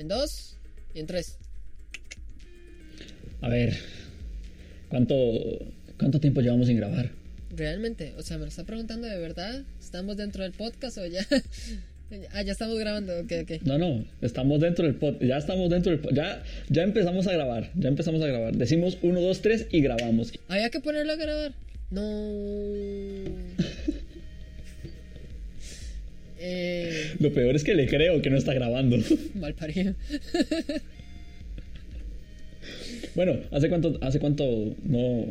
En dos y en tres. A ver, ¿cuánto, cuánto tiempo llevamos sin grabar? Realmente, o sea, me lo está preguntando de verdad. ¿Estamos dentro del podcast o ya? ah, ya estamos grabando, ok, ok. No, no, estamos dentro del podcast. Ya estamos dentro del podcast. Ya, ya empezamos a grabar. Ya empezamos a grabar. Decimos 1, 2, 3 y grabamos. Había que ponerlo a grabar. No. Eh, Lo peor es que le creo que no está grabando. mal parido. Bueno, ¿hace cuánto, hace cuánto no,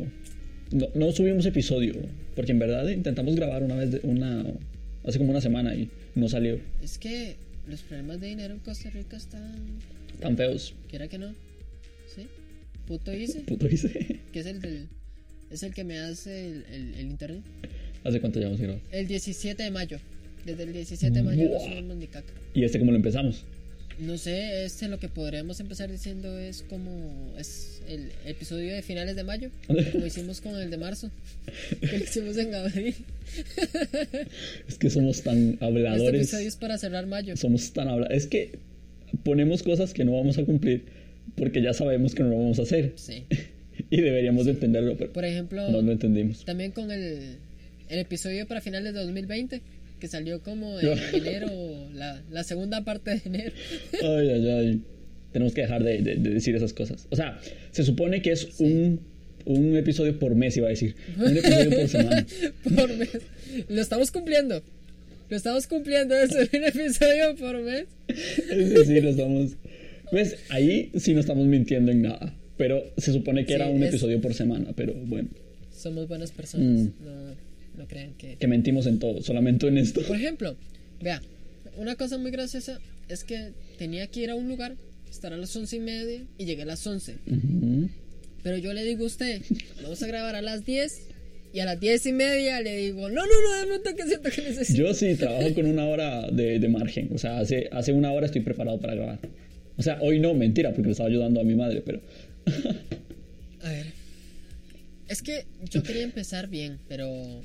no, no subimos episodio? Porque en verdad intentamos grabar una vez, de, una, hace como una semana y no salió. es que los problemas de dinero en Costa Rica están. Tan feos. ¿Quiera que no? ¿Sí? Puto hice. Puto dice. Que es el del. Es el que me hace el, el- el internet. ¿Hace cuánto llevamos grabar? El 17 de mayo. Desde el 17 de mayo no subimos ni caca. ¿Y este cómo lo empezamos? No sé, este lo que podríamos empezar diciendo es como es el episodio de finales de mayo, como hicimos con el de marzo, que lo hicimos en abril. Es que somos tan Este habladores. episodio es para cerrar mayo. Somos tan habladores. Es que ponemos cosas que no vamos a cumplir porque ya sabemos que no lo vamos a hacer. Sí. Y deberíamos de entenderlo, pero Por ejemplo, no lo entendimos. también con el, el episodio para finales de 2020, que salió como en enero, la, la segunda parte de enero. Ay, ay, ay. Tenemos que dejar de, de- de decir esas cosas. O sea, se supone que es un, un episodio por mes, iba a decir. Un episodio por semana. por mes. Lo estamos cumpliendo. Lo estamos cumpliendo, es un episodio por mes. Es decir, lo estamos. Pues ahí sí no estamos mintiendo en nada. Pero se supone que Sí, era un es- episodio por semana. Pero bueno, Somos buenas personas. No, no crean que. que mentimos en todo, solamente en esto. Por ejemplo, vea, una cosa muy graciosa es que tenía que ir a un lugar, estar a las once y media y llegué a las 11. Ujú. Pero yo le digo a usted, vamos a grabar a las 10 y a las 10 y media le digo, no, no, no, dame un toquecito que necesito. Yo sí trabajo con una hora de, de margen. O sea, hace, hace una hora estoy preparado para grabar. O sea, hoy no, mentira, porque le estaba ayudando a mi madre, pero. A ver. Es que yo quería empezar bien, pero.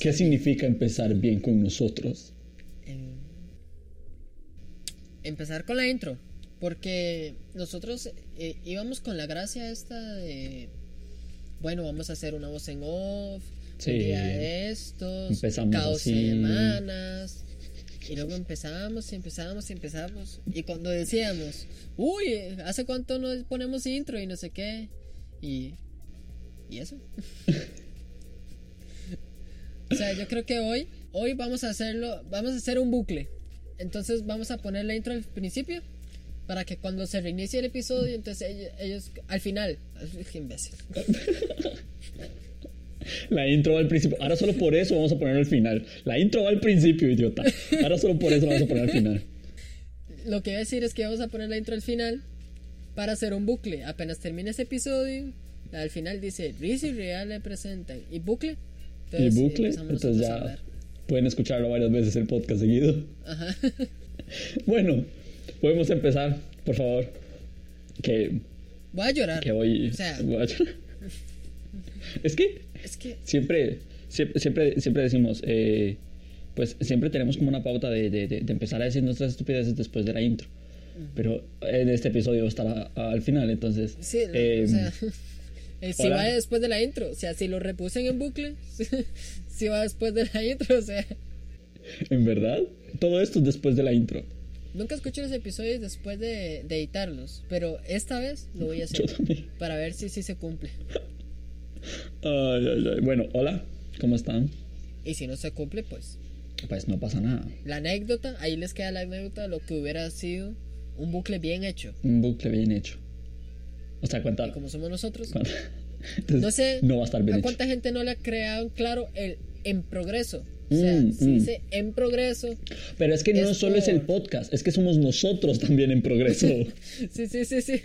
¿Qué significa empezar bien con nosotros? em, empezar con la intro. Porque nosotros eh, íbamos con la gracia esta de. Bueno, vamos a hacer una voz en off. Sí. Un día de estos. Empezamos cada dos semanas. Y luego empezábamos y empezábamos y empezábamos. Y cuando decíamos, uy, ¿hace cuánto nos ponemos intro y no sé qué? Y. ¿Y eso? o sea, yo creo que hoy, hoy vamos a hacerlo, vamos a hacer un bucle. Entonces vamos a poner la intro al principio para que cuando se reinicie el episodio, entonces ellos, ellos- al final, qué imbécil. La intro va al principio. Ahora solo por eso vamos a poner al final. La intro va al principio, idiota. Ahora solo por eso vamos a poner al final. Lo que voy a decir es que vamos a poner la intro al final para hacer un bucle. Apenas termine ese episodio, al final dice Riz y Real le presentan y bucle. Y Entonces, bucle. empezamos Entonces a ya pueden escucharlo varias veces el podcast seguido. Ajá. Bueno, podemos empezar, por favor. Que, Voy a llorar. que hoy. O sea, Es que es que siempre, siempre, siempre, siempre decimos, eh, pues siempre tenemos como una pauta de, de- de- de empezar a decir nuestras estupideces después de la intro. Pero en este episodio va a estar a- al final, entonces. Sí, no, eh, o sea, eh, si va después de la intro, o sea, si lo repusen en bucle, si va después de la intro, o sea, en verdad, todo esto es después de la intro. nunca escucho los episodios después de, de editarlos, pero esta vez lo voy a hacer para ver si sí se cumple. Ay, ay, ay. Bueno, hola, ¿cómo están? Y si no se cumple, pues Pues no pasa nada. la anécdota, ahí les queda la anécdota lo que hubiera sido un bucle bien hecho. Un bucle bien hecho. O sea, cuánta. Y como somos nosotros, Entonces, no sé No va a estar bien a hecho. cuánta gente no le ha creado en claro el en progreso. O sea, Mm, si mm. dice en progreso, Pero es que no Es solo es el por- podcast, es que somos nosotros también en progreso. Sí, sí, sí, sí.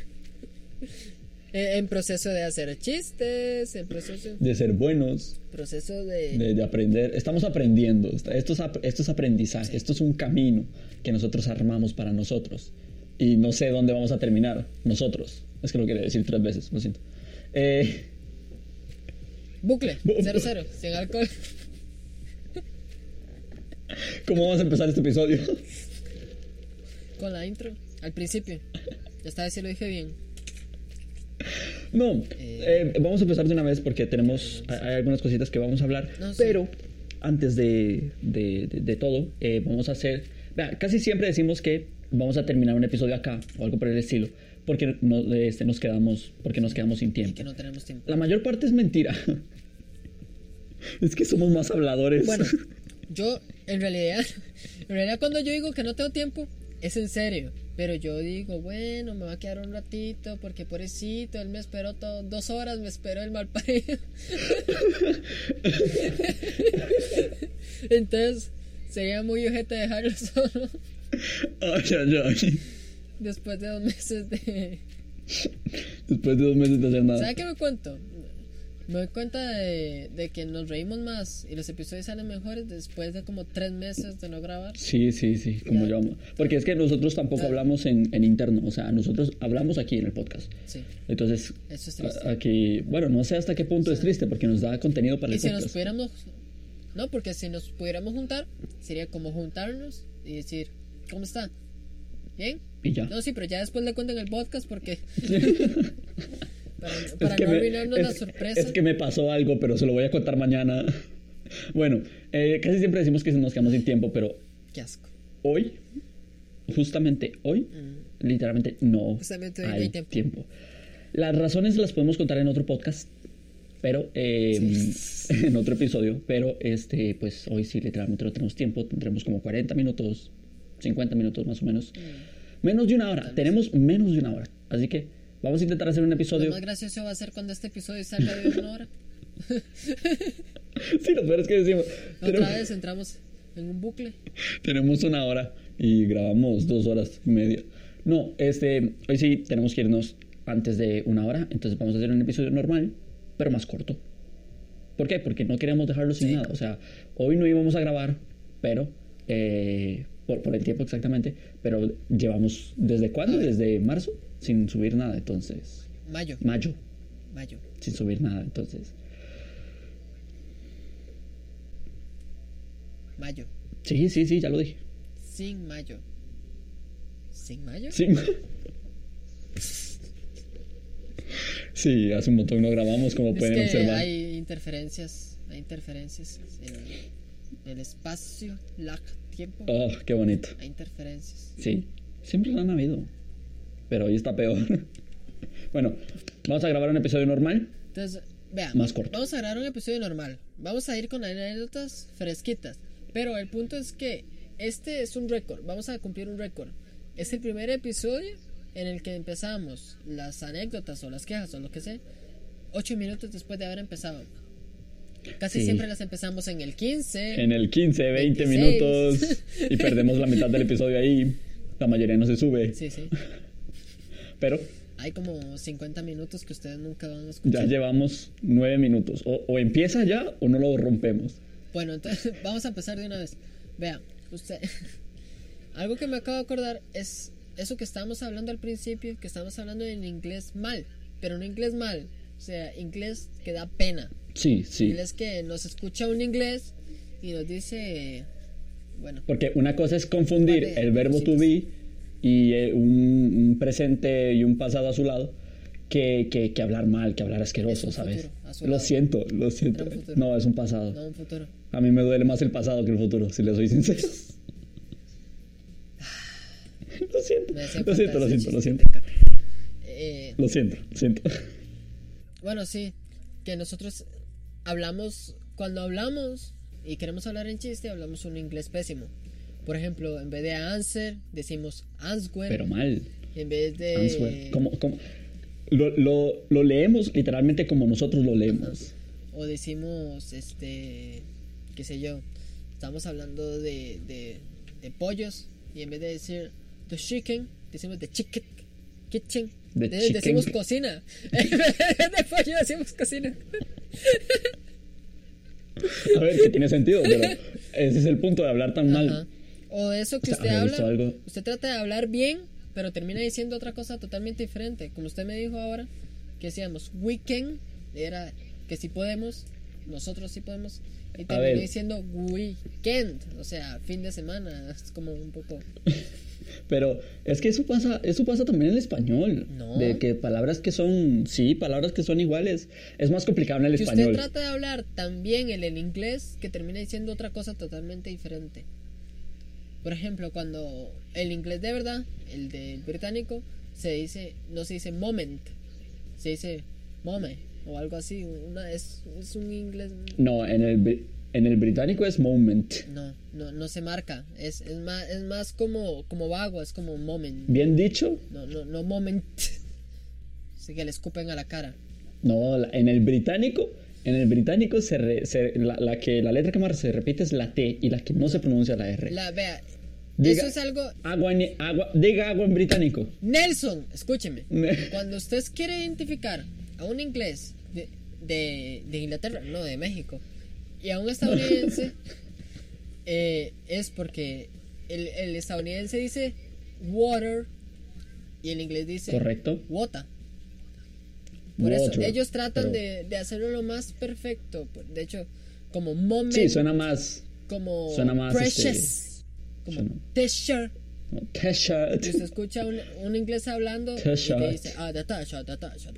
Eh, En proceso de hacer chistes, en proceso, de ser buenos, proceso de... de, de aprender. Estamos aprendiendo. Esto es, esto es aprendizaje. Esto es un camino que nosotros armamos para nosotros. Y no sé dónde vamos a terminar. Nosotros. Es que lo quería decir tres veces, lo siento. Eh, Bucle, Bu- 00, sin alcohol. ¿Cómo vamos a empezar este episodio? Con la intro. Al principio. Esta vez sí lo dije bien. No, Eh, eh, vamos a empezar de una vez porque tenemos, hay hay algunas cositas que vamos a hablar, No, pero antes de, de- de- de todo, eh, vamos a hacer, vea, casi siempre decimos que vamos a terminar un episodio acá o algo por el estilo, porque no, este, nos quedamos, porque nos quedamos sin Y tiempo. que no tenemos tiempo. La mayor parte es mentira. es que somos más habladores. Bueno, yo en realidad, en realidad cuando yo digo que no tengo tiempo, es en serio. Pero yo digo, bueno, me va a quedar un ratito porque pobrecito, él me esperó to- dos horas, me esperó el mal parido. Entonces, sería muy ojete dejarlo solo ay, ay, ay. Después de dos meses de... Después de dos meses de hacer nada. ¿Sabe qué me cuento? Me doy cuenta de, de que nos reímos más y los episodios salen mejores después de como tres meses de no grabar. Sí, sí, sí, como yo. Porque es que nosotros tampoco Ya. hablamos en, en interno, o sea, nosotros hablamos aquí en el podcast. Sí, Entonces, eso es triste. a- aquí, bueno, no sé hasta qué punto es triste porque nos da contenido para Y el si nos podcast. pudiéramos. No, porque si nos pudiéramos juntar, sería como juntarnos y decir, ¿cómo está? ¿Bien? Y ya. No, sí, pero ya después le cuento en el podcast porque. para para Es que no arruinarnos la sorpresa. Es que me pasó algo, pero se lo voy a contar mañana. Bueno, eh, casi siempre decimos que nos quedamos sin tiempo, pero Qué asco. hoy, justamente hoy, Mm. literalmente no Justamente hoy no hay hay tiempo. tiempo. Las razones las podemos contar en otro podcast, pero eh, en otro episodio, pero este, pues hoy sí literalmente no tenemos tiempo, tendremos como 40 minutos, 50 minutos más o menos, Mm. Menos de una hora, tenemos menos de una hora, así que vamos a intentar hacer un Lo episodio. más gracioso va a ser cuando este episodio salga de una hora. Sí, lo peor es que decimos, Otra tenemos, vez entramos en un bucle. tenemos una hora y grabamos dos horas y media. No, este, hoy sí tenemos que irnos antes de una hora, entonces vamos a hacer un episodio normal, pero más corto. ¿Por qué? Porque no queremos dejarlo sin Sí. nada. O sea, hoy no íbamos a grabar, pero eh, por, por el tiempo exactamente, pero llevamos desde cuándo? Desde marzo sin subir nada, entonces Mayo. mayo Mayo. sin subir nada, entonces Mayo. sí, sí, sí, ya lo dije. Sin mayo. ¿Sin mayo? Sí. Sí, hace un montón no grabamos, como Es pueden que observar. hay interferencias, hay interferencias en el espacio, lag, tiempo, Oh, qué bonito. hay interferencias. Sí, siempre lo han habido. Pero hoy está peor. bueno, vamos a grabar un episodio normal. Entonces, vean, Más corto. vamos a grabar un episodio normal. Vamos a ir con anécdotas fresquitas. Pero el punto es que este es un récord. Vamos a cumplir un récord. Es el primer episodio en el que empezamos las anécdotas o las quejas o lo que sea. Ocho minutos después de haber empezado. Casi Sí. siempre las empezamos en el 15. En el 15, 20 26. minutos. Y perdemos la mitad del episodio ahí. La mayoría no se sube. Sí, sí. Pero Hay como 50 minutos que ustedes nunca van a ya escuchar. llevamos 9 minutos. O, o empieza ya o no lo rompemos. Bueno, entonces vamos a empezar de una vez. Vean, usted. Algo que me acabo de acordar es eso que estábamos hablando al principio, que estábamos hablando en inglés mal, pero no inglés mal, sea, inglés que da pena. Sí, sí. Inglés que nos escucha un inglés y nos dice, bueno, Porque una cosa es confundir Vale, el verbo sí. to be y eh, un, un presente y un pasado a su lado que, que, que hablar mal, que hablar asqueroso, ¿sabes? futuro, Lo siento, lo siento. No, es un pasado. no un futuro. A mí me duele más el pasado que el futuro, si le soy sincero. lo siento, lo siento, lo siento, lo siento. Eh, Lo siento, lo siento. Bueno, sí, que nosotros hablamos, cuando hablamos y queremos hablar en chiste, hablamos un inglés pésimo. Por ejemplo, en vez de answer, decimos answer. Pero mal. En vez de. Answer. ¿Cómo, cómo? Lo, lo, lo leemos literalmente como nosotros lo leemos. O decimos, este. qué sé yo. Estamos hablando de, de, de pollos y en vez de decir the chicken, decimos the chicken. Kitchen. De- chicken. Decimos cocina. En vez de pollo decimos cocina. A ver, que tiene sentido, pero ese es el punto de hablar tan mal. Ajá. O eso que O sea, usted habla, algo- usted trata de hablar bien, pero termina diciendo otra cosa totalmente diferente. Como usted me dijo ahora, que decíamos weekend, era que si podemos, nosotros sí podemos, y terminó ver. diciendo weekend, o sea, fin de semana, es como un poco... Pero es que eso pasa, eso pasa también en el español. No. De que palabras que son, sí, palabras que son iguales. Es más complicado en el Si español. usted trata de hablar también en el inglés, que termina diciendo otra cosa totalmente diferente. Por ejemplo, cuando el inglés de verdad, el del británico, se dice, no se dice moment, se dice mome o algo así. Una, es, es un inglés. No, en el, en el británico es moment. No, no, no se marca. Es, es más, es más como, como vago, es como moment. Bien dicho. No, no, no moment. Así que le escupen a la cara. No, en el británico, en el británico se, re- se- la, la que la letra que más se repite es la T y la que no se pronuncia la R. La, vea, Diga- eso es algo. Agua, en- agua, diga agua en británico. Nelson, escúcheme. Cuando usted quiere identificar a un inglés de, de, de Inglaterra, no de México, y a un estadounidense, eh, es porque el, el estadounidense dice water y el inglés dice Correcto. water. Por eso Water, ellos tratan pero- de, de hacerlo lo más perfecto. De hecho, como moment, Sí, suena más. como suena más, precious, este, como suena- t-shirt. T-shirt. Y usted escucha un, un inglés hablando y T-shirt. que dice, ah, da tasha, da tasha".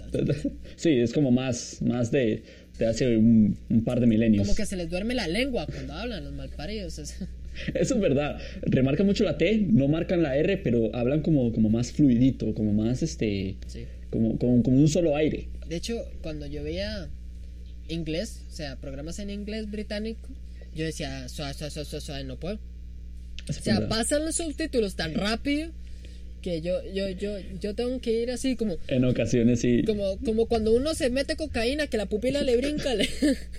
Sí, es como más, más de, de hace un, un par de milenios. Como que se les duerme la lengua cuando hablan los malparidos. es- Eso es verdad. Remarcan mucho la T, no marcan la R, pero hablan como, como más fluidito, como más este. Sí. Como, como, como un solo aire. De hecho, cuando yo veía inglés, o sea, programas en inglés británico, yo decía, suave, suave, suave, suave, no puedo. O sea, verdad. pasan los subtítulos tan rápido que yo, yo, yo, yo tengo que ir así como, En ocasiones sí. como, como cuando uno se mete cocaína que la pupila le brinca, le...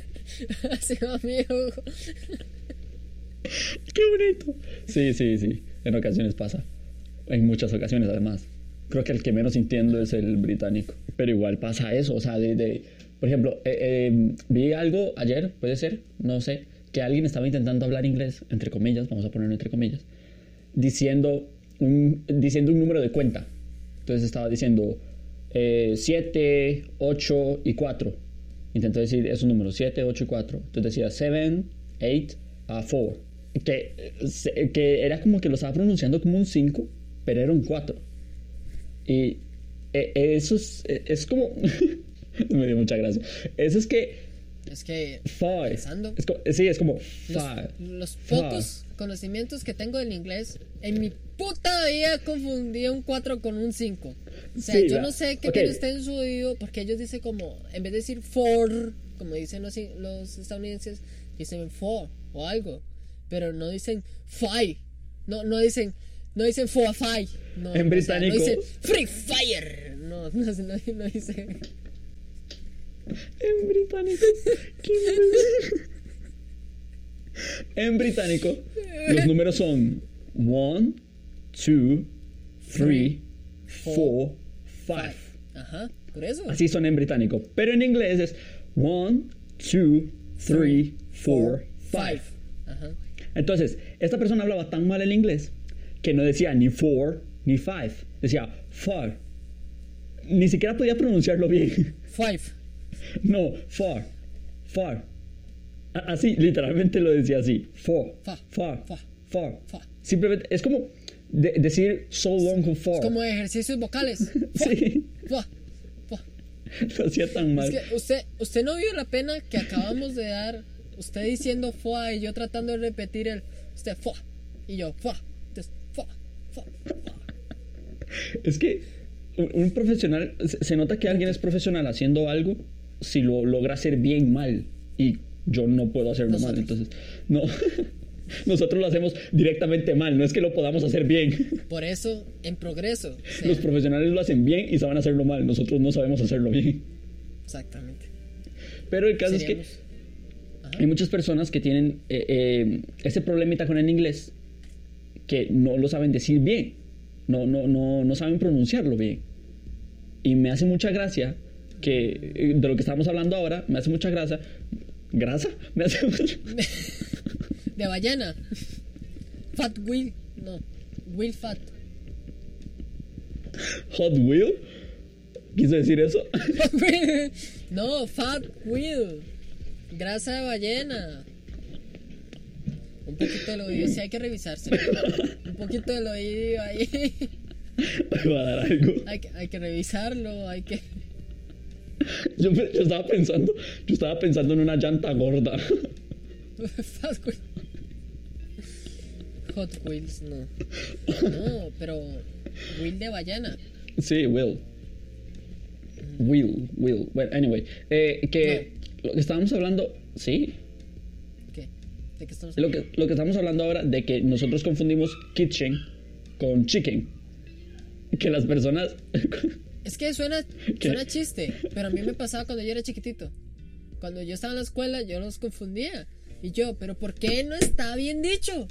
así va mi ojo. ¡Qué bonito! Sí, sí, sí. En ocasiones pasa. En muchas ocasiones, además. Creo que el que menos entiendo es el británico. Pero igual pasa eso. O sea, de. de- por ejemplo, eh, eh, vi algo ayer, puede ser, no sé, que alguien estaba intentando hablar inglés, entre comillas, vamos a ponerlo entre comillas, diciendo un, diciendo un número de cuenta. Entonces estaba diciendo 7, 8 y 4. Intentó decir esos números, 7, 8 y 4. Entonces decía 7, 8, 4. Que, eh, era como que lo estaba pronunciando como un 5, pero era un 4. Y eh, eso es, eh, es como... Me dio mucha gracia. Eso es que... Es que Five. Pensando. Es co- sí, es como los, five. los pocos conocimientos que tengo del inglés, en mi puta vida confundí un 4 con un 5. O sea, Sí, yo no sé qué ok. tiene usted en su oído, porque ellos dicen como, en vez de decir for, como dicen los, los estadounidenses, dicen for o algo, pero no dicen five, no, no dicen, no dicen for five, no, En o sea, británico. no dicen free fire, no, no, no, no dicen, En británico. ¿Qué? en británico, los números son 1, 2, 3, 4, 5. ajá, por eso. Así son en británico. Pero en inglés es 1, 2, 3, 4, 5. Ajá. Entonces, esta persona hablaba tan mal el inglés que no decía ni 4 ni 5. Decía 5. Ni siquiera podía pronunciarlo bien. Five. No, 4. 4. Así, literalmente lo decía así. 4. Fa. 4. Fa. 4. Fa. Simplemente, es como de- decir so long con 4. Como ejercicios vocales. Sí, Fa, fa. lo hacía tan mal. Es que usted, usted no vio la pena que acabamos de dar. Usted diciendo fua y yo tratando de repetir el. Usted fua. Y yo fua. Entonces, fua, fua, fua. Es que un un profesional, se se nota que alguien es profesional haciendo algo si lo logra hacer bien mal. Y yo no puedo hacerlo mal, entonces, no. Nosotros lo hacemos directamente mal, no es que lo podamos hacer bien. Por eso, en progreso. o sea, Los profesionales lo hacen bien y saben hacerlo mal, nosotros no sabemos hacerlo bien. exactamente. Pero el caso es que Ajá. hay muchas personas que tienen eh, eh, ese problemita con el inglés que no lo saben decir bien, no, no, no, no saben pronunciarlo bien. Y me hace mucha gracia que eh, de lo que estamos hablando ahora, me hace mucha gracia. ¿Grasa? Me hace mucha- De ballena. Fat Wheel. No. Wheel Fat. Hot Wheel. ¿Quiso decir eso? no, Fat Wheel. Grasa de ballena. Un poquito del oído sí hay que revisarse. Un poquito del oído ahí. Va a dar algo. Hay que, hay que revisarlo, hay que. Yo, estaba pensando, yo estaba pensando en una llanta gorda. Fast Wheels. Hot Wheels, no. No, pero. Wheel de ballena. Sí, Will. Will, Will. Well, anyway, eh, que lo que estábamos hablando, sí, ¿Qué? ¿De qué estamos lo que, lo que estamos hablando ahora de que nosotros confundimos kitchen con chicken. Que las personas... Es que suena, suena chiste, pero a mí me pasaba cuando yo era chiquitito. Cuando yo estaba en la escuela, yo los confundía. Y yo, ¿pero por qué no está bien dicho?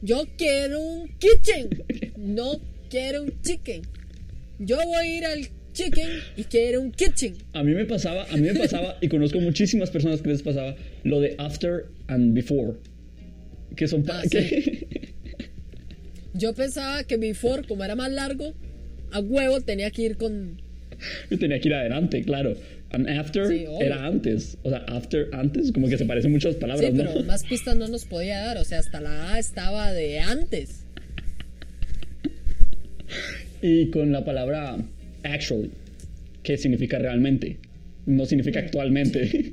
Yo quiero un kitchen, no quiero un chicken. Yo voy a ir al chicken y quiero un kitchen. A mí me pasaba, a mí me pasaba, y conozco muchísimas personas que les pasaba, lo de after and before. Que son... Ah, sí. Yo pensaba que before, como era más largo, a huevo tenía que ir con... Yo tenía que ir adelante, claro. And after Sí, era antes. O sea, after, antes, como que se parecen muchas palabras, Sí, ¿no? pero más pistas no nos podía dar. O sea, hasta la A estaba de antes. Y con la palabra actually, ¿qué significa realmente? No significa actualmente.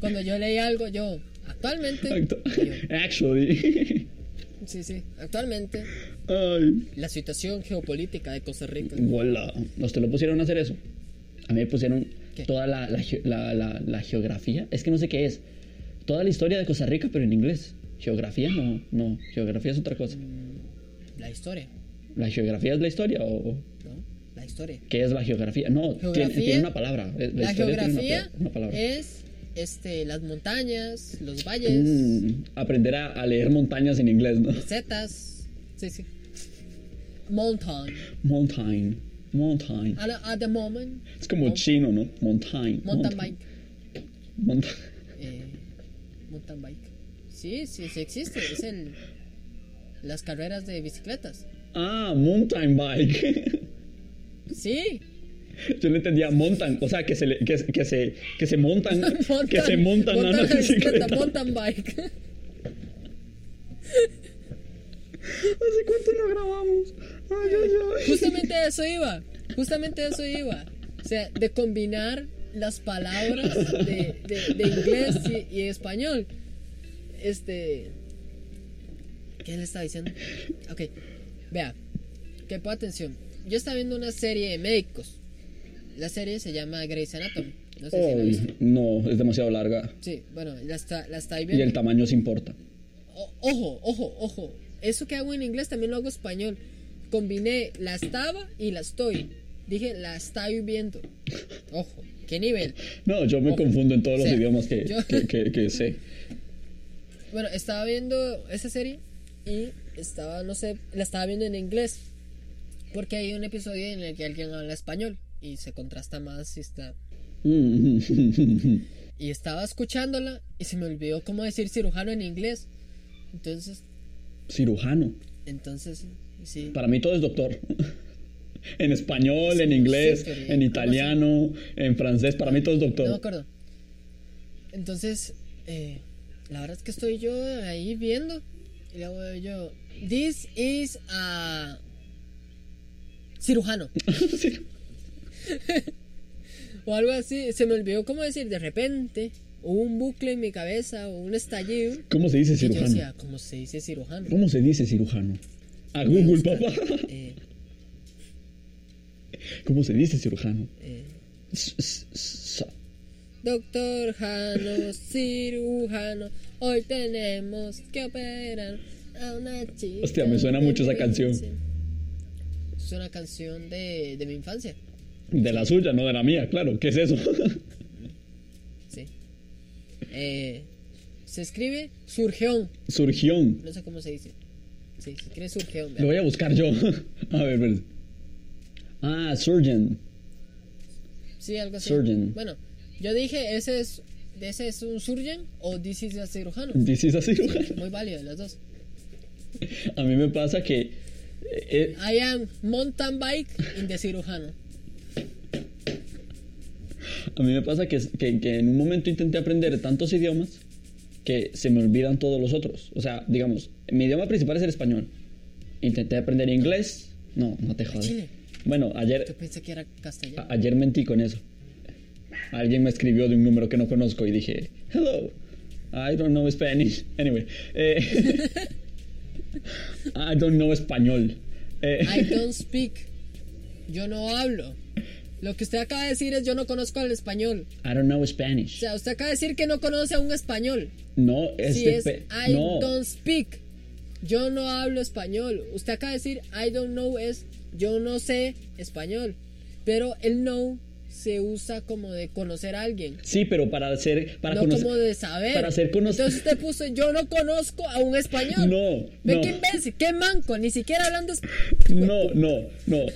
Cuando yo leí algo, yo, actualmente, Actu- yo, actually. Sí, sí, actualmente, Ay. la situación geopolítica de Costa Rica. Hola. ¿A usted lo pusieron a hacer eso? A mí me pusieron ¿Qué? toda la, la, la- geografía. Es que no sé qué es. Toda la historia de Costa Rica, pero en inglés. Geografía no, no. Geografía es otra cosa. La historia, ¿La geografía es la historia o ¿no? La historia. qué es la geografía? No, tiene, Geografía- tiene una palabra. La, tiene una geografía pa- una palabra. es este, las montañas, los valles, Mm, aprender a, a leer montañas en inglés, ¿no? mesetas. Sí, sí. Mountain. Mountain. Mountain. At, at the moment, Es como chino, ¿no? Mountain. mountain bike. Mont- Eh, mountain bike. Sí, sí, sí existe. Es el. Las carreras de bicicletas. Ah, mountain bike. Sí. Yo le entendía mountain, o sea, que se, le- que, que se, que se montan, Montan- que se montan montan la bicicleta, mountain bike. ¿Hace cuánto no grabamos? Ay, ay, ay. Justamente eso iba. Justamente eso iba. O sea, de combinar las palabras de, de- de inglés y, y español. Este. ¿Qué le estaba diciendo? Ok. Vea. Que ponga atención. Yo estaba viendo una serie de médicos. La serie se llama Grey's Anatomy. No sé si la Ay, viste. no, es demasiado larga. Sí, bueno, la, está, la estoy Y viendo. el tamaño se importa. O- ojo, ojo, ojo. Eso que hago en inglés también lo hago en español. Combiné la estaba y la estoy. Dije la estoy viendo. Ojo, qué nivel. No, yo me Ojo. confundo en todos O los idiomas que, yo- que, que- que sé. Bueno, estaba viendo esa serie y estaba, no sé, la estaba viendo en inglés. Porque hay un episodio en el que alguien habla español y se contrasta más si está. Mm. Y estaba escuchándola y se me olvidó cómo decir cirujano en inglés. Entonces, Cirujano. entonces, sí. Para mí todo es doctor. En español, en inglés, sí, pero ¿y en italiano, en francés, para mí todo es No me doctor. acuerdo. Entonces, eh, la verdad es que estoy yo ahí viendo. Y luego yo, this is a cirujano. Sí. O algo así. Se me olvidó cómo decir. De repente, hubo un bucle en mi cabeza o un estallido. ¿Cómo se dice Y yo cirujano? decía, ¿cómo se dice cirujano? ¿Cómo se dice cirujano? A Google, papá. Eh, ¿Cómo se dice cirujano? eh, Doctor Jano, cirujano, hoy tenemos que operar a una chica. Hostia, me suena mucho esa canción. 15. Es una canción de, de mi infancia, De la suya, no de la mía, claro. ¿Qué es eso? sí. Eh, se escribe Surgeón, Surgión. no sé cómo se dice. Sí, se escribe Surgeón. Lo voy a buscar yo. A ver, espérate. Ah, surgeon. Sí, algo así. Surgeon. Bueno, yo dije, ese es, ese es un surgeon o this is a cirujano. This is a cirujano. Muy válido, las dos. A mí me pasa que. eh, I am mountain bike in the cirujano. A mí me pasa que, que, que en un momento intenté aprender tantos idiomas que se me olvidan todos los otros. O sea, digamos, mi idioma principal es el español. Intenté aprender inglés. No, no te jodas. Bueno, ayer, Yo pensé que era castellano. ayer mentí con eso. Alguien me escribió de un número que no conozco y dije, hello, I don't know Spanish. Anyway, eh, I don't know español. Eh, I don't speak. Yo no hablo. Lo que usted acaba de decir es yo no conozco al español. I don't know O Spanish. sea, usted acaba de decir que no conoce a un español. No, es Si es I no. don't speak. Yo no hablo español. Usted acaba de decir I don't know es yo no sé español. Pero el know se usa como de conocer a alguien. Sí, pero para hacer, para no conocer, como de saber. para ser conoc- Entonces usted puso yo no conozco a un español. No, Ve no. qué imbécil, qué manco, ni siquiera hablando No, no, no.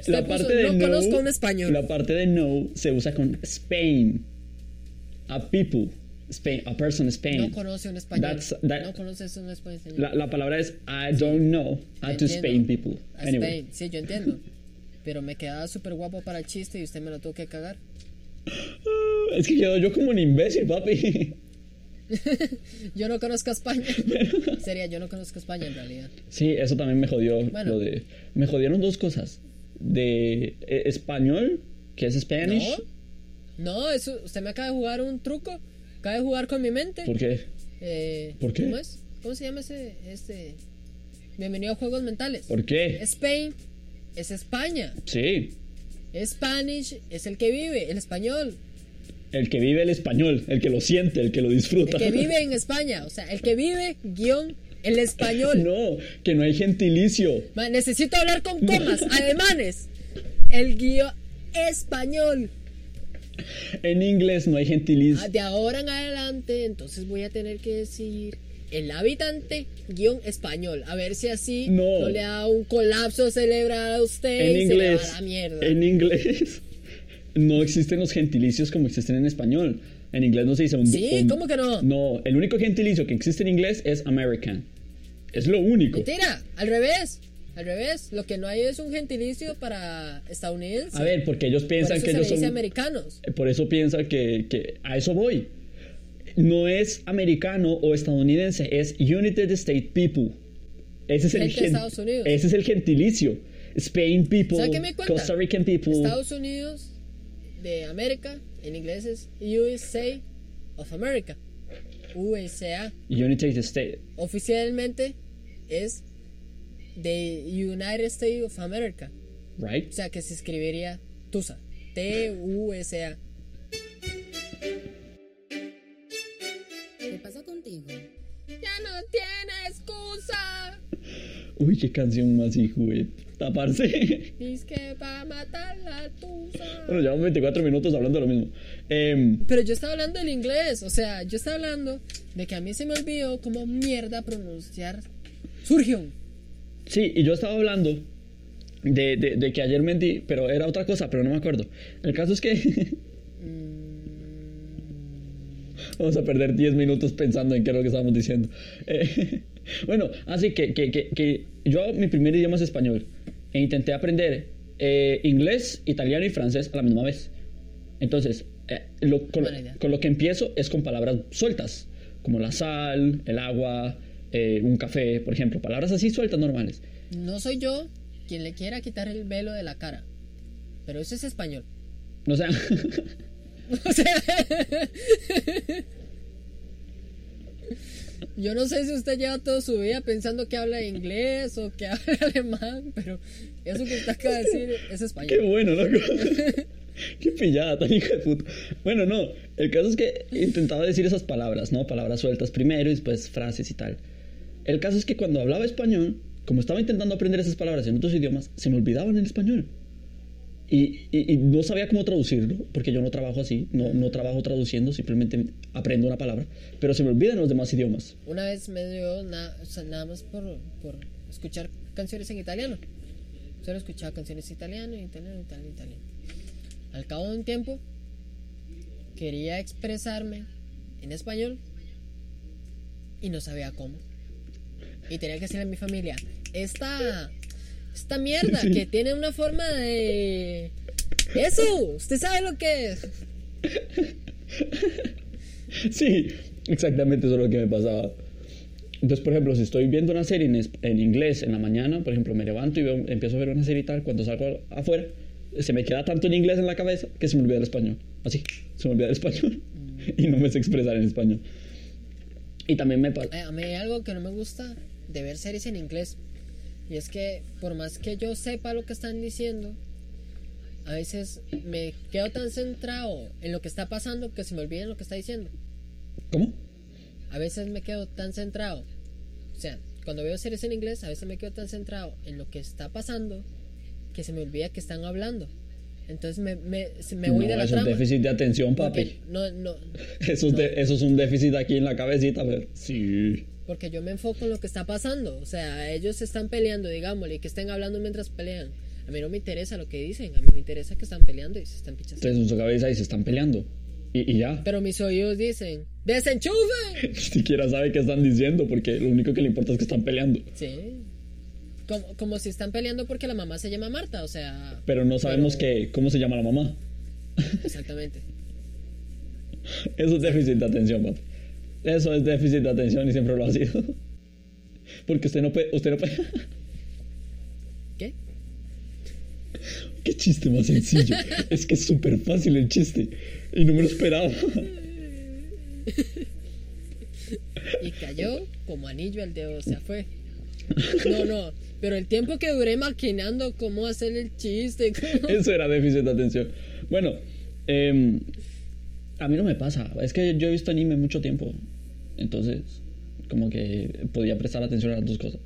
Usted La puso, parte de "No no, conozco un español". La parte de no se usa con Spain. A people. Spain, a person Spain. No conoce un español. That- no conoce un español. La, la palabra es I don't know how to. Spain people. Anyway. Spain, sí, yo entiendo. Pero me quedaba súper guapo para el chiste y usted me lo tuvo que cagar. Es que quedo yo como un imbécil, papi. Yo no conozco España. Sería yo no conozco España en realidad. Sí, eso también me jodió. Bueno. Lo de, me jodieron dos cosas. De eh, español, que es Spanish. No, no, eso, usted me acaba de jugar un truco. Acaba de jugar con mi mente. ¿Por qué? Eh, ¿Por qué? ¿Cómo es? ¿Cómo se llama ese? Este. Bienvenido a Juegos Mentales. ¿Por qué? Spain es España. Sí. Spanish es el que vive, el español. El que vive el español, el que lo siente, el que lo El disfruta. que vive en España. O sea, el que vive, guion, el español. No, que no hay gentilicio. Ma, necesito hablar con comas, alemanes. El guion español. En inglés no hay gentilicio. Ah, De ahora en adelante, entonces voy a tener que decir el habitante guion español. A ver si así No. le da un colapso cerebral a usted en y se le inglés. va la mierda. En inglés no existen los gentilicios como existen en español. En inglés no se dice un. Sí, un- ¿cómo que no? No, el único gentilicio que existe en inglés es American. Es lo único. Mentira, al revés. Al revés, lo que no hay es un gentilicio para estadounidenses. A ver, porque ellos Por piensan eso que se ellos le dice son. americanos. Por eso piensan que, que a eso voy. No es americano o estadounidense, es United States People. Ese es el gen- Estados Unidos. Ese es el gentilicio. Spain people. Costa Rican people. Estados Unidos de América, en inglés es USA of America. USA. United States. Oficialmente es The United States of America. Right? O sea que se escribiría TUSA. T-U-S-A. ¿Qué pasó contigo? Ya no tiene excusa. Uy, qué canción más hijo de taparse. Dice que va a matar la tusa. bueno, llevamos 24 minutos hablando de lo mismo. Em, Pero yo estaba hablando del inglés, o sea, yo estaba hablando de que a mí se me olvidó cómo mierda pronunciar Surgeon. sí, y yo estaba hablando de, de- de que ayer mentí, pero era otra cosa, pero no me acuerdo. El caso es que. Vamos a perder 10 minutos pensando en qué es lo que estábamos diciendo. Eh, bueno, así que, que, que, que yo, mi primer idioma es español. E intenté aprender eh, inglés, italiano y francés a la misma vez. Entonces, eh, lo- con, con lo que empiezo es con palabras sueltas, como la sal, el agua, eh, un café, por ejemplo. Palabras así sueltas normales. No soy yo quien le quiera quitar el velo de la cara. Pero eso es español. O sea, O sea. Yo no sé si usted lleva toda su vida pensando que habla inglés o que habla alemán, pero eso que usted acaba de decir es qué español. bueno, loco. Qué pillada, tan hija de puta. Bueno, no, el caso es que intentaba decir esas palabras, ¿no? Palabras sueltas primero y después frases y tal. El caso es que cuando hablaba español, como estaba intentando aprender esas palabras en otros idiomas, se me olvidaban en español. Y, y- y no sabía cómo traducirlo, porque yo no trabajo así, no, no trabajo traduciendo, simplemente aprendo una palabra, pero se me olvidan los demás idiomas. Una vez me dio na- o sea, nada más por, por escuchar canciones en italiano. Solo escuchaba canciones italiano, italiano, italiano, italiano. Al cabo de un tiempo, quería expresarme en español y no sabía cómo. Y tenía que decirle a mi familia, esta, esta mierda Sí. que tiene una forma de... Eso, usted sabe lo que es. Sí, Exactamente eso es lo que me pasaba. Entonces, por ejemplo, si estoy viendo una serie en, inglés en la mañana, por ejemplo, me levanto y veo- empiezo a ver una serie y tal, cuando salgo afuera, se me queda tanto en inglés en la cabeza que se me olvida el español. Así, se me olvida el español. y no me sé expresar en español. Y también me pasa... Eh, A mí hay algo que no me gusta de ver series en inglés. Y es que por más que yo sepa lo que están diciendo, a veces me quedo tan centrado en lo que está pasando que se me olvida lo que está diciendo. ¿Cómo? A veces me quedo tan centrado. O sea, cuando veo series en inglés, a veces me quedo tan centrado en lo que está pasando que se me olvida que están hablando. Entonces me, me, me voy no, de la eso trama. es déficit de atención, papi. no, no, Eso es, de- eso es un déficit aquí en la cabecita, pero... Sí. Porque yo me enfoco en lo que está pasando. O sea, ellos se están peleando, digámosle, y que estén hablando mientras pelean. A mí no me interesa lo que dicen, a mí me interesa que están peleando y se están pichando. Entonces en su cabeza y se están peleando. Y, y ya. Pero mis oídos dicen, ¡desenchufe! Ni siquiera sabe qué están diciendo porque lo único que le importa es que están peleando. Sí. Como, como si están peleando porque la mamá se llama Marta, o sea... Pero no sabemos Pero- que, cómo se llama la mamá. Exactamente. Eso es déficit de atención, papi. Eso es déficit de atención y siempre lo ha sido. Porque usted no puede... Usted no puede... ¿Qué? Qué chiste más sencillo. es que es súper fácil el chiste. Y no me lo esperaba. Y cayó como anillo al dedo, o sea, fue. No, no, pero el tiempo que duré maquinando cómo hacer el chiste, cómo- Eso era déficit de atención. Bueno, em, a mí no me pasa. Es que yo he visto anime mucho tiempo. Entonces, como que podía prestar atención a las dos cosas.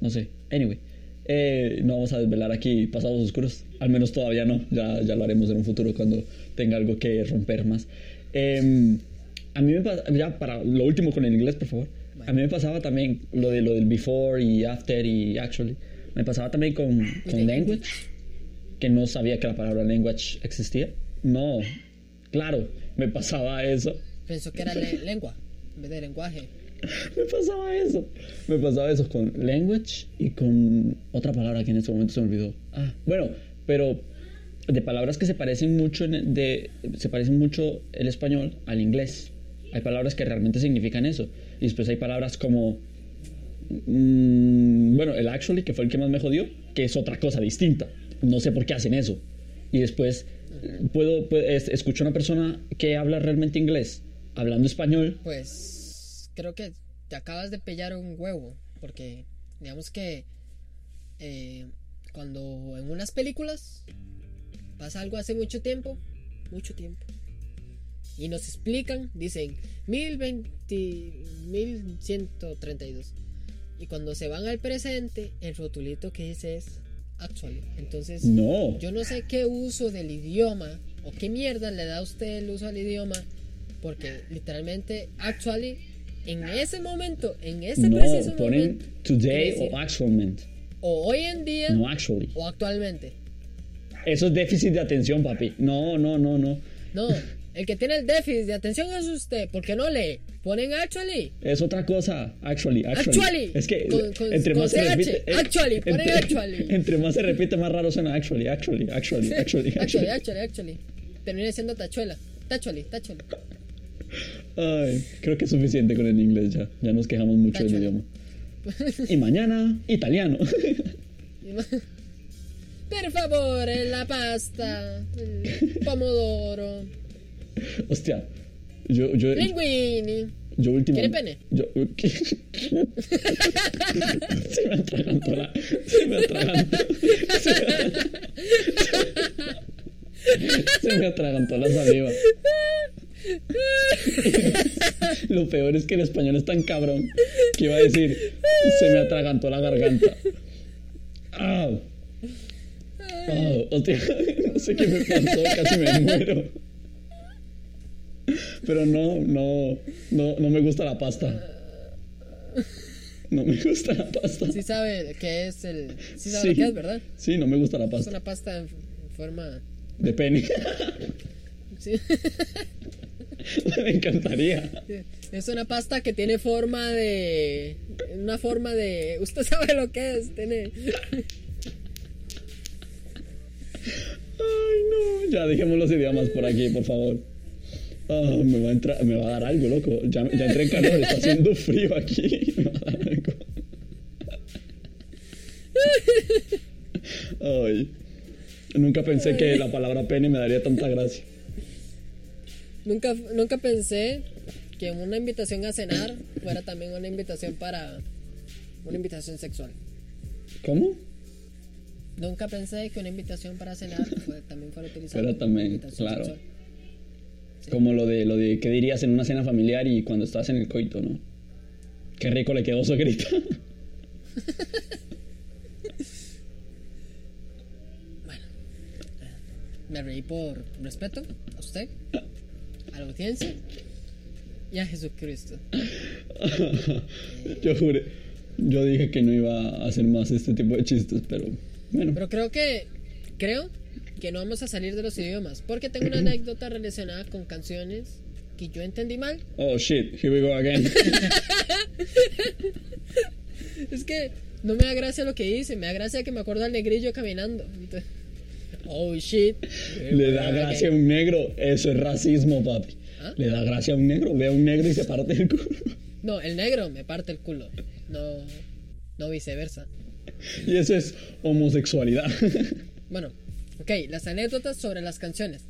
No sé. Anyway. eh, no vamos a desvelar aquí pasados oscuros. Al menos todavía no. Ya, ya lo haremos en un futuro cuando tenga algo que romper más. Em, a mí me pasa, ya para lo último con el inglés, por favor. A mí me pasaba también lo de lo del before y after y actually. Me pasaba también con, con language, que no sabía que la palabra language existía. No, claro, me pasaba eso. Pensó que era le- lengua, en vez de lenguaje. Me pasaba eso. Me pasaba eso con language y con otra palabra que en este momento se me olvidó. Ah, bueno, pero de palabras que se parecen mucho en- de se parecen mucho el español al inglés. Hay palabras que realmente significan eso y después hay palabras como mm, bueno, el actually que fue el que más me jodió, que es otra cosa distinta. No sé por qué hacen eso. Y después puedo, puedo- es- escucho a una persona que habla realmente inglés hablando español. Pues creo que te acabas de pellar un huevo, porque digamos que eh, cuando en unas películas pasa algo hace mucho tiempo, mucho tiempo, y nos explican, dicen 1020, 1132, y cuando se van al presente, el rotulito que dice es actually. Entonces, No. yo no sé qué uso del idioma o qué mierda le da a usted el uso al idioma, porque literalmente, actually, en ese momento, en ese no, preciso ponen momento, today decir, o actualmente. o hoy en día No actually. o actualmente. Eso es déficit de atención, papi. No, no, no, no. No, el que tiene el déficit de atención es usted, porque no lee. Ponen actually. Es otra cosa. Actually, actually. Actually. Es que Con- con- entre más se repite. eh, Actually, ponen entre, actually. Entre más se repite, más raro suena actually, actually, actually, actually, actually, actually. actually, actually. Termina siendo tachuela. Tachuali, tachuali. Ay, creo que es suficiente con el inglés ya. Ya nos quejamos mucho del idioma. Y mañana, italiano. Per favore, la pasta, el pomodoro, Hostia. Yo, yo, linguini. yo últimamente. ¿Quiere pene? Yo, se me atragantó la. Se me atragantó. Se me atragantó la saliva. Lo peor es que el español es tan cabrón que iba a decir: Se me atragantó la garganta. ¡Ah! ¡Ah! Hostia, no sé qué me pasó, casi me muero. Pero no, no, no, no me gusta la pasta. No me gusta la pasta. Sí sabe qué es el... Sí sabe Sí. lo que es, ¿verdad? Sí, no me gusta la Es pasta. una pasta en en forma... De pene. Sí. me encantaría. Es una pasta que tiene forma de... Una forma de... Usted sabe lo que es. Tiene... Ay, no. Ya dejemos los idiomas por aquí, por favor. Ah, me, va a entrar, me va a dar algo, loco. Ya, ya entré en calor, está haciendo frío aquí. Me va a dar algo. Ay. Nunca pensé que la palabra pene me daría tanta gracia. Nunca, nunca pensé que una invitación a cenar fuera también una invitación para una invitación sexual. ¿Cómo? Nunca pensé que una invitación para cenar fue- también fuera utilizada. Fuera también, invitación claro. sexual. Como lo de lo de qué dirías en una cena familiar y cuando estás en el coito, ¿no? Qué rico le quedó su grita. Me reí por respeto a usted, a la audiencia y a Jesucristo. yo juré. Yo dije que no iba a hacer más este tipo de chistes, pero bueno. Pero creo que creo que no vamos a salir de los idiomas porque tengo una anécdota relacionada con canciones que yo entendí mal. Oh shit, here we go again. Es que no me da gracia lo que dice, me da gracia que me acuerdo al negrillo caminando. Entonces, oh shit. Le da gracia a un negro, eso es racismo, papi. ¿Ah? Le da gracia a un negro, ve a un negro y se parte el culo. No, el negro me parte el culo. No, no viceversa. Y eso es homosexualidad. Bueno, ok, las anécdotas sobre las canciones.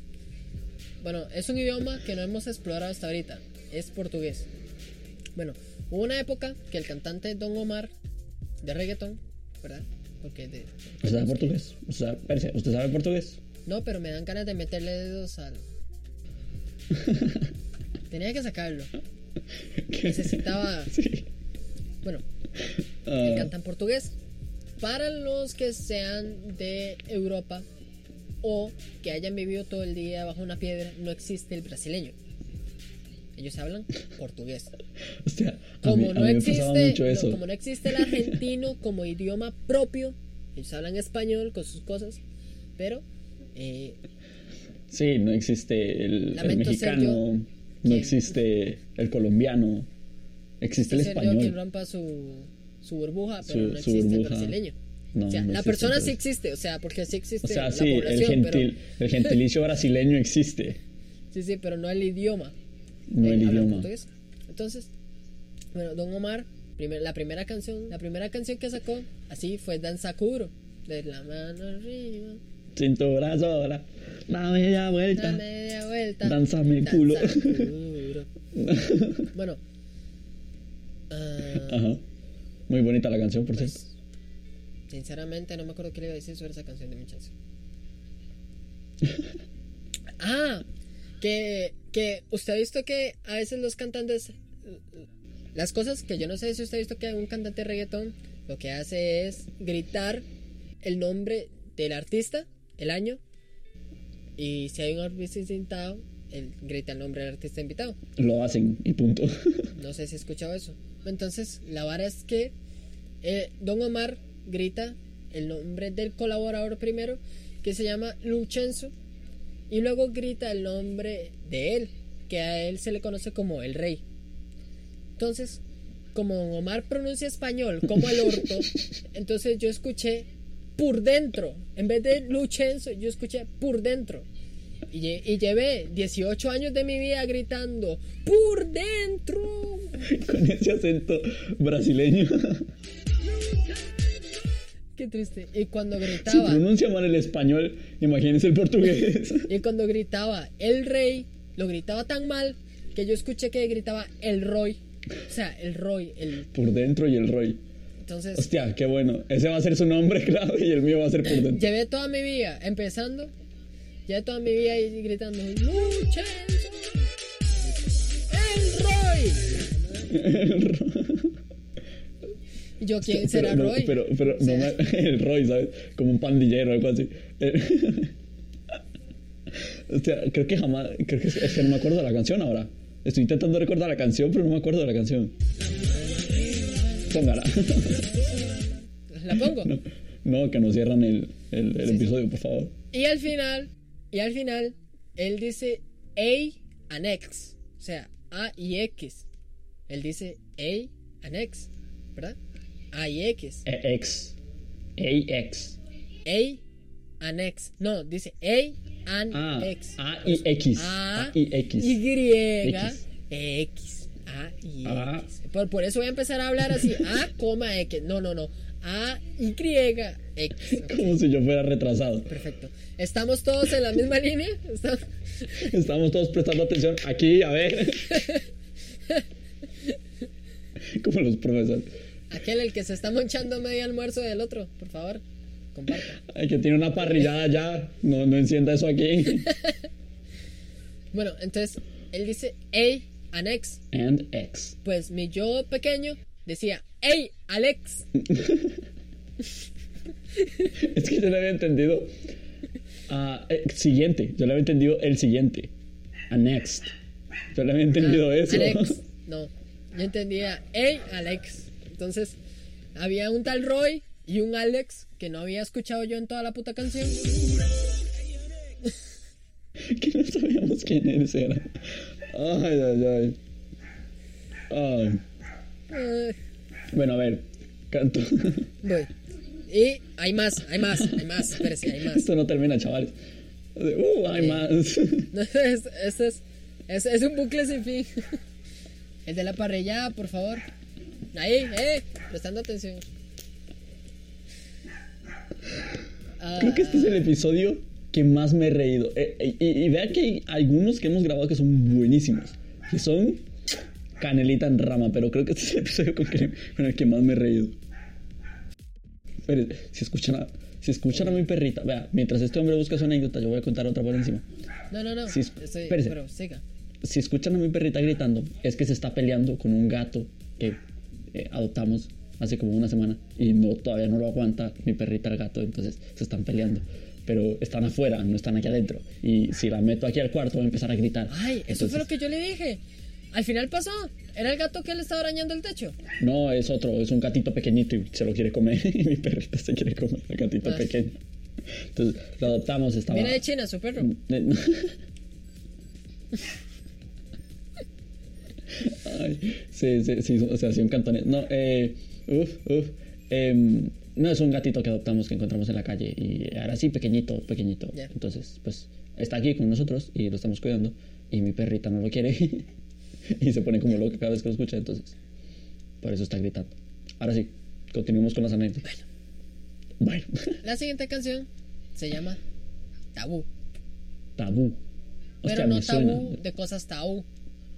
Bueno, es un idioma que no hemos explorado hasta ahorita. Es portugués. Bueno, hubo una época que el cantante Don Omar de reggaeton, ¿verdad? Porque de. ¿Usted sabe portugués? ¿Usted sabe, Persia, ¿usted sabe portugués? No, pero me dan ganas de meterle dedos al. Tenía que sacarlo. ¿Qué? Necesitaba. Sí. Bueno, Ah, él canta en portugués. Para los que sean de Europa o que hayan vivido todo el día bajo una piedra, no existe el brasileño. Ellos hablan portugués. Como mí, no existe, no, como no existe el argentino como idioma propio, ellos hablan español con sus cosas, pero eh, Sí, no existe el, mexicano, yo no existe el colombiano, existe el español. rompa su, su burbuja, Su- pero no existe el brasileño. No, o sea, no la persona sí pero- existe, o sea, porque sí existe O sea, la sí, el, población, gentil, el gentilicio brasileño existe, pero sí, sí, pero no el idioma. no Eh, el hablan idioma. portugués. Entonces, bueno, Don Omar, primer- la primera canción, la primera canción que sacó, así fue Danza Curo, de la mano arriba, Cintura sola, la media la vuelta. media vuelta, Dánzame el culo. bueno, ah, Ajá. Muy bonita la canción, por pues, cierto. Sinceramente no me acuerdo qué le iba a decir sobre esa canción de mi chance. ah, que, que usted ha visto que a veces los cantantes, las cosas que yo no sé si usted ha visto que un cantante de reggaetón lo que hace es gritar el nombre del artista, el año, y si hay un artista invitado, él grita el nombre del artista invitado. Lo hacen y punto. No sé si he escuchado eso. Entonces, la vara es que eh, Don Omar grita el nombre del colaborador primero, que se llama Luchenzo, y luego grita el nombre de él, que a él se le conoce como el rey. Entonces, como Omar pronuncia español como el orto, entonces yo escuché por dentro, en vez de Luchenzo, yo escuché por dentro. Y, lle- y llevé 18 años de mi vida gritando por dentro. Con ese acento brasileño. Qué triste. Y cuando Si gritaba, pronuncia mal el español, imagínese el portugués. y cuando gritaba el rey, lo gritaba tan mal que yo escuché que gritaba el Roy. O sea, el Roy, el Por dentro y el Roy. entonces Hostia, qué bueno. Ese va a ser su nombre clave y el mío va a ser por dentro. llevé toda mi vida empezando, llevé toda mi vida ahí gritando Luchenzo, el Roy. Y yo, ¿quién será pero, no, Roy? pero, pero O sea, no me- el Roy, ¿sabes? Como un pandillero o algo así. Eh, Hostia, creo que jamás. Creo que es, que no me acuerdo de la canción ahora. Estoy intentando recordar la canción, pero no me acuerdo de la canción. Póngala. ¿La pongo? No, no, que nos cierran el, el, el Sí, sí. episodio, por favor. Y al final, y al final, él dice A and X. O sea, A y X. Él dice A and X, ¿verdad? A y X. E- X. AX. A and X. No, dice A an, Ah, ex. A y X. A, y X. Y, X. X. A y Ah. X. Por, por eso voy a empezar a hablar así. A, coma, X. No, no, no. A, Y, X. Como si yo fuera retrasado. Perfecto. ¿Estamos todos en la misma línea? ¿Estamos? Estamos todos prestando atención aquí, a ver. Como los profesores. Aquel el que se está monchando medio almuerzo del otro, por favor, comparta. Ay, que tiene una parrillada ya. No, no encienda eso aquí. Bueno, entonces él dice, hey, Anex. And X. Pues mi yo pequeño decía, hey, Alex. Es que yo le había entendido. eh, siguiente. Yo le había entendido el siguiente. A next. Yo le había entendido Ah, eso. Alex. No, yo entendía, hey, Alex. Entonces, había un tal Roy y un Alex que no había escuchado yo en toda la puta canción. que no sabíamos quiénes eran. Ay, ay, ay. Ay. Eh, Bueno, a ver. Canto. voy. Y hay más, hay más, hay más. Espérese, hay más. Esto no termina, chavales. Uh, hay más. No, es, este es, es, es un bucle sin fin. El de la parrillada, por favor. Ahí, eh, prestando atención. Creo que este es el episodio que más me he reído. Eh, eh, y, y vea que hay algunos que hemos grabado que son buenísimos. Que son canelita en rama. Pero creo que este es el episodio con, que- con el que más me he reído. Pero, si escuchan a, si escuchan a mi perrita, vea, mientras este hombre busca su anécdota, yo voy a contar otra por encima. No, no, no. Espérese. pero siga. Si escuchan a mi perrita gritando, es que se está peleando con un gato que eh, adoptamos hace como una semana y no todavía no lo aguanta mi perrita el gato, entonces se están peleando. Pero están afuera, no están aquí adentro. Y si la meto aquí al cuarto, va a empezar a gritar. Ay, eso fue lo Entonces, que yo le dije. Al final pasó. Era el gato que le estaba arañando el techo. No, es otro, es un gatito pequeñito y se lo quiere comer. y mi perrita se quiere comer al gatito Ah. pequeño. Entonces lo adoptamos, estaba. Viene de China, su perro. Eh. Ay, sí, sí, sí, o sea, sí, un cantonés. No, eh, uf, uf. em, no, es un gatito que adoptamos que encontramos en la calle y ahora sí, pequeñito, pequeñito. Ya. Entonces, pues, está aquí con nosotros y lo estamos cuidando y mi perrita no lo quiere y se pone como loca cada vez que lo escucha, entonces, por eso está gritando. Ahora sí, continuemos con las anécdotas. Bueno, La siguiente canción se llama Tabú. tabú. Pero Hostia, no me suena. tabú de cosas tabú.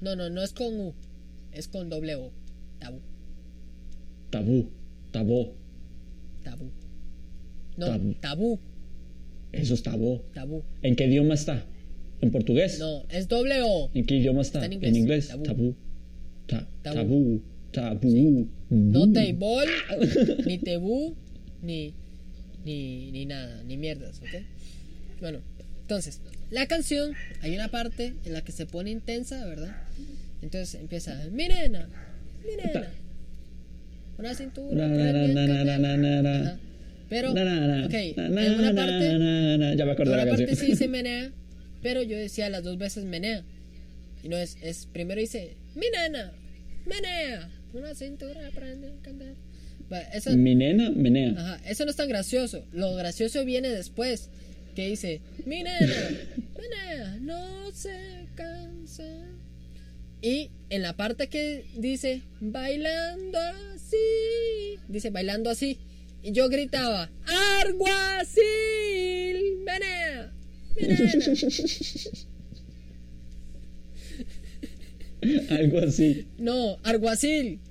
No, no, no es con U. Es con doble O. Tabú. Tabú, tabú. Tabú. No, Tabú. tabú. Eso es tabú. Tabú. ¿En qué idioma está? ¿En portugués? No, es doble O. ¿En qué idioma está? Está en inglés. Tabú. Tabú. Ta- Tabú. tabú. Tabú. No Bu. table, ni tebú, ni, ni, ni nada, ni mierdas, ¿ok? Bueno, entonces, la canción, hay una parte en la que se pone intensa, ¿verdad? Entonces empieza, mi nena, mi nena, una cintura, Na, na, prende na, el na, na, candela". na, na, na. Ajá. Pero, ok, en una na, parte. Ya me acordé en una la parte canción. sí dice menea, pero yo decía las dos veces menea. Y no es, es primero dice, mi nena, menea, una cintura, prende el candela. Va, esa- Mi nena menea. Ajá, eso no es tan gracioso. Lo gracioso viene después. Que dice, mi nena, mi nena, no se cansa. Y en la parte que dice, bailando así, dice, bailando así. Y yo gritaba, mi nena. Algo así. No, arguacil.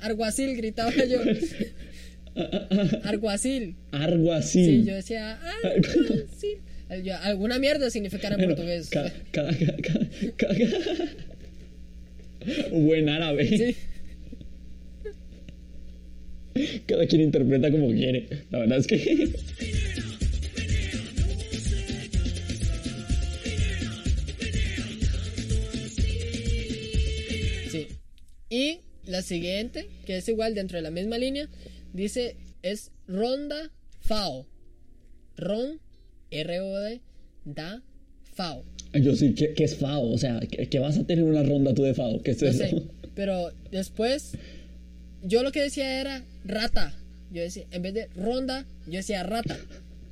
Arguacil, gritaba yo. Arguacil. Así. Sí, yo decía, arguacil. Yo- alguna mierda significará en Bueno, portugués. ca- cada- cada- Buen árabe. Sí. Cada quien interpreta como quiere. La verdad es que. Sí. Y la siguiente, que es igual dentro de la misma línea, dice es ronda fao. Ron, R-O-D, da, fao. Yo sí, ¿qué, qué es FAO? O sea, ¿que, que vas a tener una ronda tú de FAO? ¿Qué es No eso? sé. Pero después, yo lo que decía era rata. Yo decía, en vez de ronda, yo decía rata.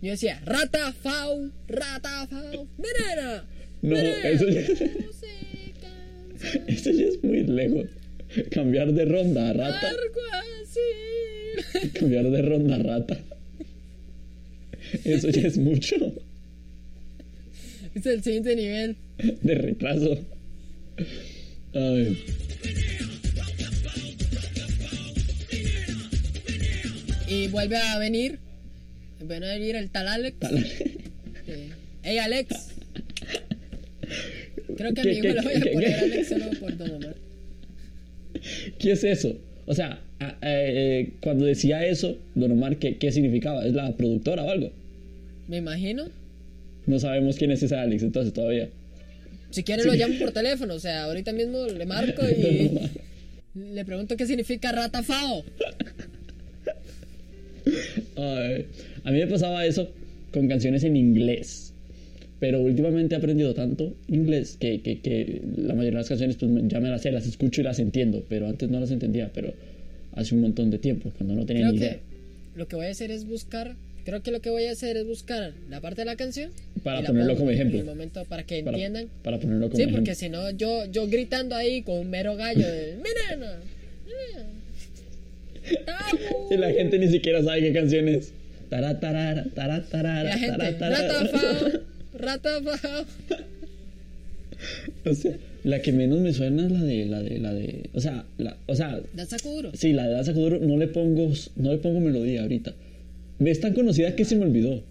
Yo decía, rata, fau, rata, fau, venena. No, eso ya- Esto ya es muy lejos. Cambiar de ronda a rata. Algo así. Cambiar de ronda rata. Eso ya es mucho Es el siguiente nivel. de retraso. Ay, Y vuelve a venir. Vuelve a venir el tal Alex. tal- Eh, Hey Alex. Creo que a ¿Qué- mi hijo le voy a poner qué? Alex solo por Don Omar. ¿Qué es eso? O sea, a- eh, cuando decía eso, Don Omar, ¿qué, ¿qué significaba? ¿Es la productora o algo? Me imagino. No sabemos quién es ese Alex entonces todavía. Si quiere Sí. lo llamo por teléfono. O sea, ahorita mismo le marco y le pregunto qué significa ratafao. Ay, a mí me pasaba eso con canciones en inglés. Pero últimamente he aprendido tanto inglés que, que, que la mayoría de las canciones pues ya me las sé, las escucho y las entiendo. Pero antes no las entendía, pero hace un montón de tiempo, cuando no tenía Creo ni que idea. lo que voy a hacer es buscar. Creo que lo que voy a hacer es buscar la parte de la canción. Para la ponerlo como en ejemplo. el momento para que Para, entiendan. para ponerlo como Sí, ejemplo. porque si no, yo, yo gritando ahí con un mero gallo de ¡Miren! Y la gente ni siquiera sabe qué canción es. Tará, tarara, tará, Y tarara, la gente, ratafao, ratafao. O sea, la que menos me suena es la de, la de, la de, o sea, la, o sea, Da Sakuro. sí, la de Danza Kuduro no le pongo, no le pongo melodía ahorita. Es tan conocida que se me olvidó.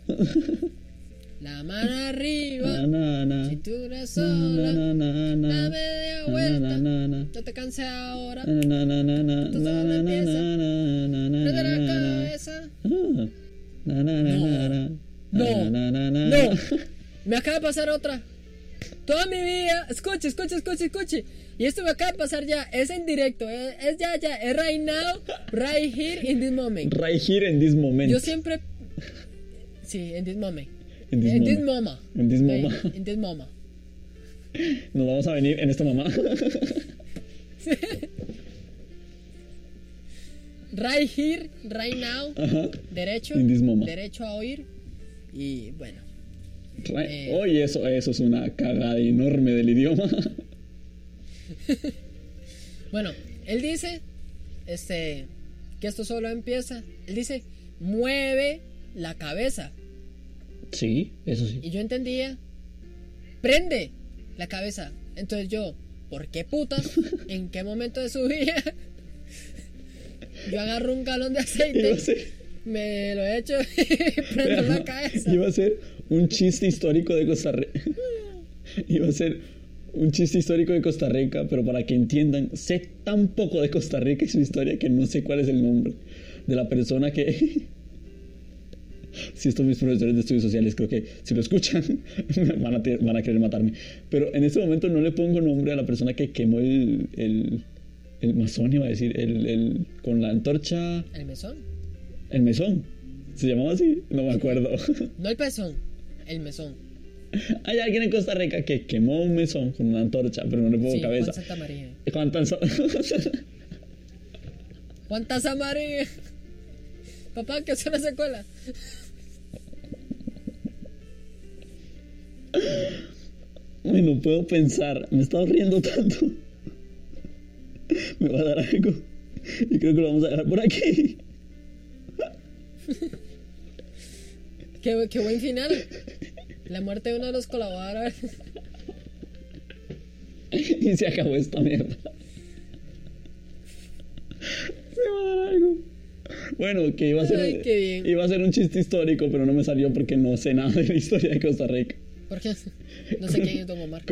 La mano arriba, Na, na, na. cintura sola, Na, na, vuelta. na, na. No te cansé ahora. Na, na, na, na, na, Entonces, na, ¿dónde na, na, empieza? na, na, na, Prende la na, na. cabeza. Ah. No. na, na. No. Na, na, na, na. No, me acaba de pasar otra. Toda mi vida, escuche, escuche, escuche, escuche. Y esto me acaba de pasar ya, es en directo, es, es ya, ya, es right now, right here, in this moment. Right here in this moment. Yo siempre. Sí, in this moment. In this In this. In this moment. In this moment. Nos vamos a venir en esta mamá. Right here, right now, Ajá. derecho. In this moment. Derecho a oír. Y bueno. Eh. Oye, eso, eso es una cagada enorme del idioma. Bueno, él dice. Este. Que esto solo empieza. Él dice. Mueve la cabeza. Sí, eso sí. Y yo entendía, prende la cabeza. Entonces yo, ¿por qué putas? ¿En qué momento de su vida? Yo agarro un galón de aceite, me lo echo y prendo la cabeza. iba a ser un chiste histórico de Costa Rica. Iba a ser un chiste histórico de Costa Rica, pero para que entiendan, sé tan poco de Costa Rica y su historia que no sé cuál es el nombre de la persona que... Si estos mis profesores de estudios sociales, creo que si lo escuchan van a, van a querer matarme. Pero en este momento no le pongo nombre a la persona que quemó el, el, el masón, iba a decir, el, el, con la antorcha, El mesón. El mesón. ¿Se llamaba así? No me acuerdo. No el pezón, el mesón. Hay alguien en Costa Rica que quemó un mesón con una antorcha, pero no le pongo Sí, Juan cabeza. Santa María. ¿Cuántas? Juan Taza María. Papá, que es una secuela. Bueno, puedo pensar. Me he estado riendo tanto. Me va a dar algo. Y creo que lo vamos a dejar por aquí. Qué, qué buen final. La muerte de uno de los colaboradores. Y se acabó esta mierda. Me va a dar algo. Bueno, que iba a ser, Ay, qué bien. iba a ser un chiste histórico, pero no me salió porque no sé nada de la historia de Costa Rica. ¿Por qué? No sé quién es Don Omar.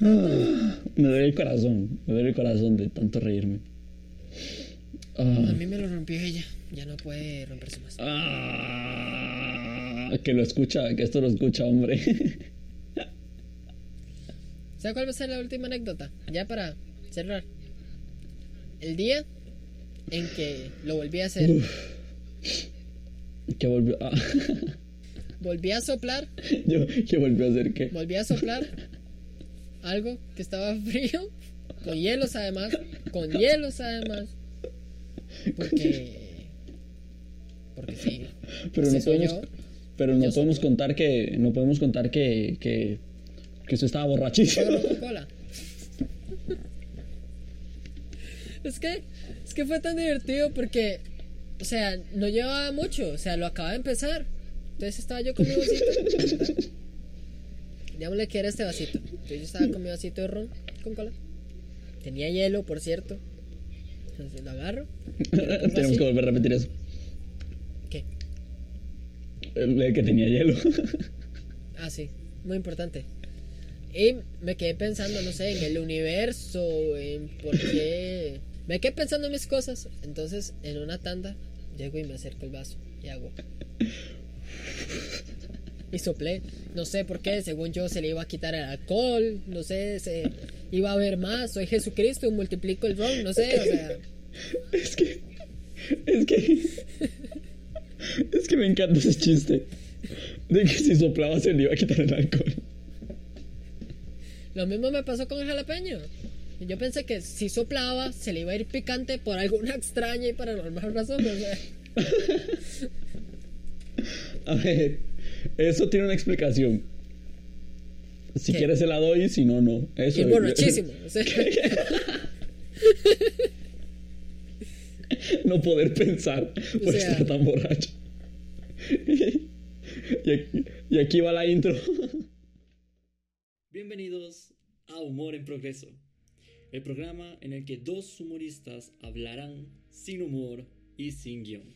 Ah, me duele el corazón, me duele el corazón de tanto reírme. Ah, A mí me lo rompió ella. Ya no puede romperse más. ah, que lo escucha, que esto lo escucha, hombre. ¿Sabe cuál va a ser la última anécdota? Ya para cerrar. El día en que lo volví a hacer. que volvió, ah, Volví a soplar. yo, que volvió a hacer que, Volví a soplar. algo que estaba frío, con hielos además, con hielos además. Porque. Porque sí. Pero no podemos, yo. pero no podemos contar que no podemos contar que que, que usted estaba borrachísimo. Es que, es que fue tan divertido porque, o sea, no llevaba mucho, o sea, lo acababa de empezar. Entonces estaba yo con mi vasito. Digámosle que era este vasito. Entonces yo estaba con mi vasito de ron con cola. Tenía hielo, por cierto. Entonces lo agarro. lo pongo Tenemos así. que volver a repetir eso. ¿Qué? El el que tenía hielo. Ah, sí, muy importante. Y me quedé pensando, no sé, en el universo, en por qué. Me quedé pensando en mis cosas. Entonces, en una tanda, llego y me acerco el vaso y hago. Y soplé. No sé por qué, según yo se le iba a quitar el alcohol. No sé, se iba a ver más. Soy Jesucristo, multiplico el ron, no sé, o sea. Es que. Es que. Es que me encanta ese chiste. De que si soplaba se le iba a quitar el alcohol. Lo mismo me pasó con el jalapeño. Yo pensé que si soplaba se le iba a ir picante por alguna extraña y paranormal razón. O sea, A ver, eso tiene una explicación. Si ¿Qué? quieres se la doy, si no, no. Eso y borrachísimo. no poder pensar por sea- estar tan borracho. y, aquí, y aquí va la intro. Bienvenidos a Humor en Progreso, el programa en el que dos humoristas hablarán sin humor y sin guion.